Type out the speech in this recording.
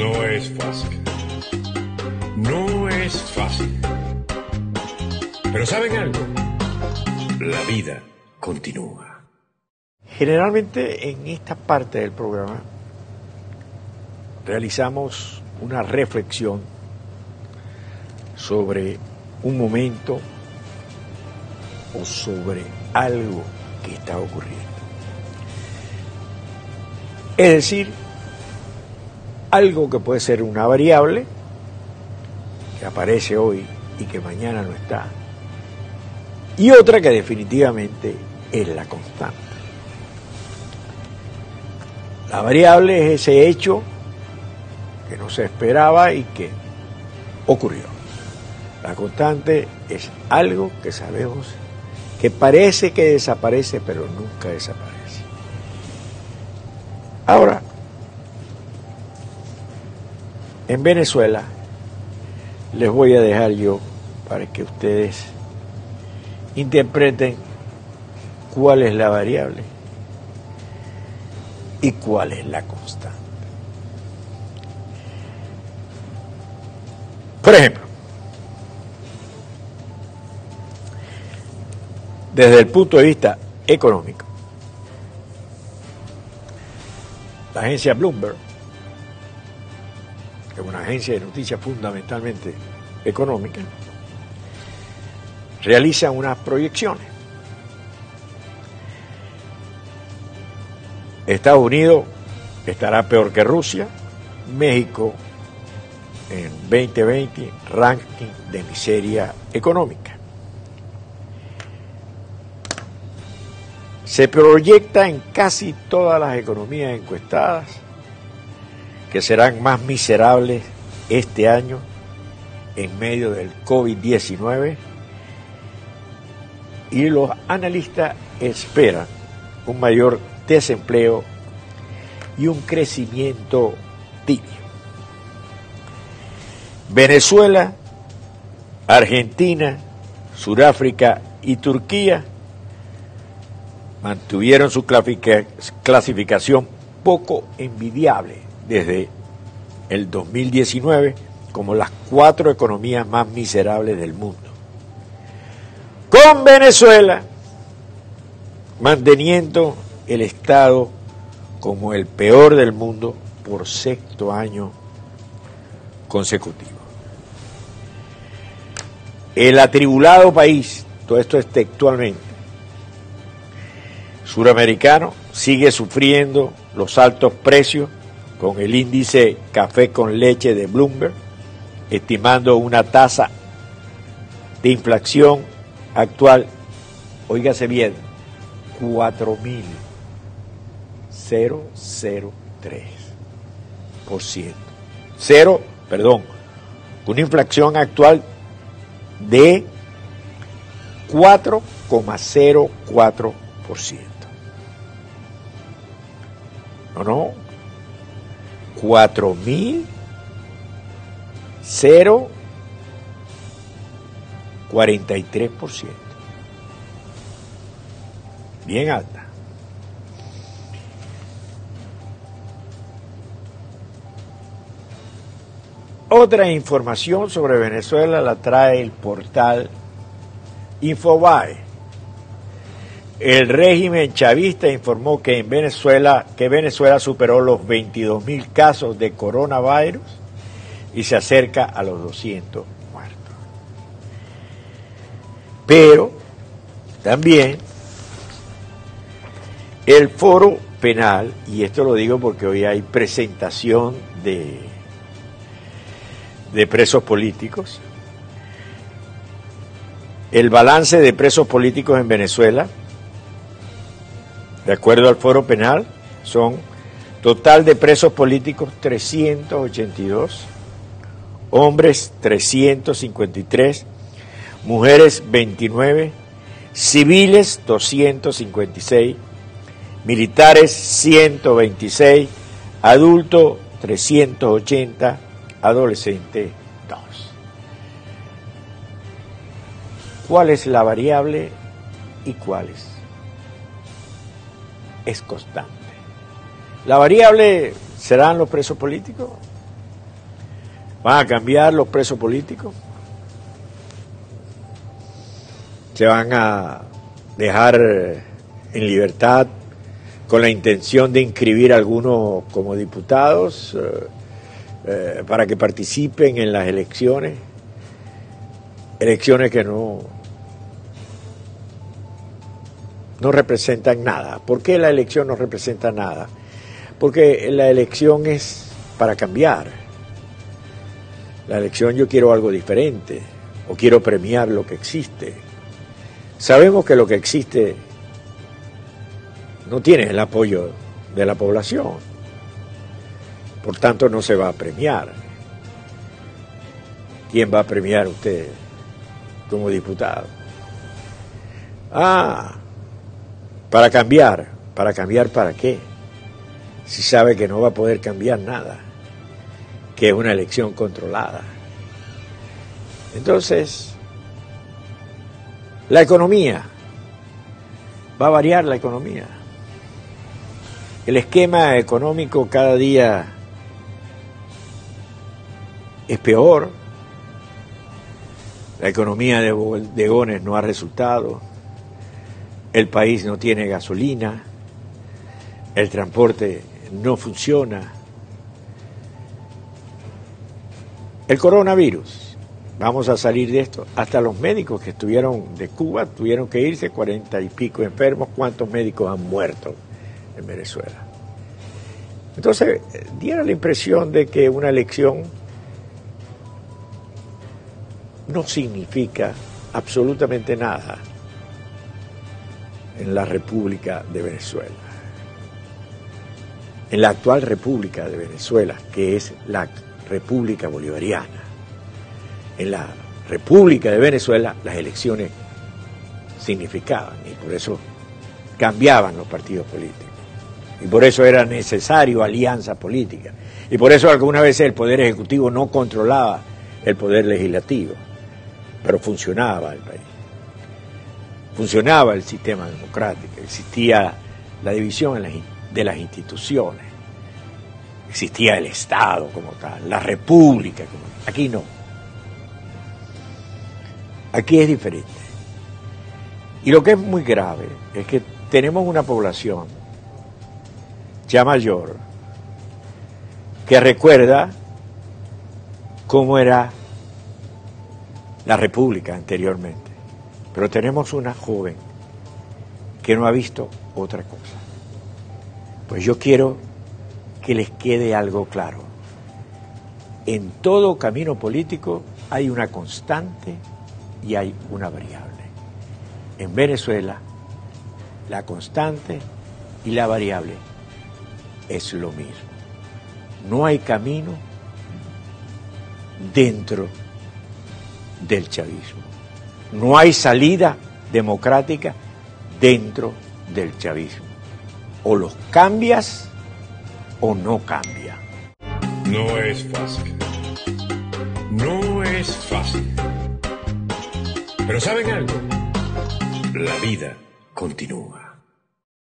No es fácil. No es fácil. Pero ¿saben algo? La vida continúa. Generalmente en esta parte del programa realizamos una reflexión sobre un momento o sobre algo que está ocurriendo. Es decir, algo que puede ser una variable que aparece hoy y que mañana no está, y otra que definitivamente es la constante. La variable es ese hecho que no se esperaba y que ocurrió. La constante es algo que sabemos que parece que desaparece, pero nunca desaparece. Ahora, en Venezuela, les voy a dejar yo para que ustedes interpreten cuál es la variable y cuál es la constante. Por ejemplo, desde el punto de vista económico, la agencia Bloomberg, que es una agencia de noticias fundamentalmente económica, realiza unas proyecciones. Estados Unidos estará peor que Rusia, México en 2020 ranking de miseria económica. Se proyecta en casi todas las economías encuestadas que serán más miserables este año en medio del COVID-19 y los analistas esperan un mayor desempleo y un crecimiento tibio. Venezuela, Argentina, Sudáfrica y Turquía mantuvieron su clasificación poco envidiable desde el 2019 como las cuatro economías más miserables del mundo. Con Venezuela manteniendo el Estado como el peor del mundo por sexto año consecutivo. El atribulado país, todo esto es textualmente, suramericano, sigue sufriendo los altos precios con el índice café con leche de Bloomberg, estimando una tasa de inflación actual, oígase bien, 4.003%. Cero, perdón, una inflación actual de 4,04%. No, no. 4 mil 0,43%. Bien alta. Otra información sobre Venezuela la trae el portal Infobae el régimen chavista informó que en Venezuela, que Venezuela superó los 22 mil casos de coronavirus y se acerca a los 200 muertos. Pero también el foro penal, y esto lo digo porque hoy hay presentación de, de presos políticos, el balance de presos políticos en Venezuela de acuerdo al foro penal, son total de presos políticos 382, hombres 353, mujeres 29, civiles 256, militares 126, adultos 380, adolescente 2. ¿Cuál es la variable y cuál es constante. La variable serán los presos políticos, ¿Van a cambiar los presos políticos? ¿Se van a dejar en libertad con la intención de inscribir a algunos como diputados eh, eh, para que participen en las elecciones? Elecciones que no, no representan nada. ¿Por qué la elección no representa nada? Porque la elección es para cambiar. La elección yo quiero algo diferente o quiero premiar lo que existe. Sabemos que lo que existe no tiene el apoyo de la población. Por tanto, no se va a premiar. ¿Quién va a premiar usted como diputado? Ah, para cambiar. ¿Para cambiar para qué? Si sabe que no va a poder cambiar nada, que es una elección controlada. Entonces, la economía, va a variar la economía. El esquema económico cada día es peor. La economía de bodegones no ha resultado el país no tiene gasolina, el transporte no funciona. El coronavirus, vamos a salir de esto. Hasta los médicos que estuvieron de Cuba tuvieron que irse, cuarenta y pico enfermos. ¿Cuántos médicos han muerto en Venezuela? Entonces, diera la impresión de que una elección no significa absolutamente nada en la República de Venezuela. En la actual República de Venezuela, que es la República Bolivariana. En la República de Venezuela las elecciones significaban y por eso cambiaban los partidos políticos. Y por eso era necesario alianza política. Y por eso algunas veces el Poder Ejecutivo no controlaba el Poder Legislativo, pero funcionaba el país funcionaba el sistema democrático, existía la división de las instituciones, existía el Estado como tal, la República como tal. Aquí no. Aquí es diferente. Y lo que es muy grave es que tenemos una población ya mayor que recuerda cómo era la República anteriormente. Pero tenemos una joven que no ha visto otra cosa. Pues yo quiero que les quede algo claro. En todo camino político hay una constante y hay una variable. En Venezuela, la constante y la variable es lo mismo. No hay camino dentro del chavismo. No hay salida democrática dentro del chavismo. O los cambias o no cambia. No es fácil. No es fácil. Pero ¿saben algo? La vida continúa.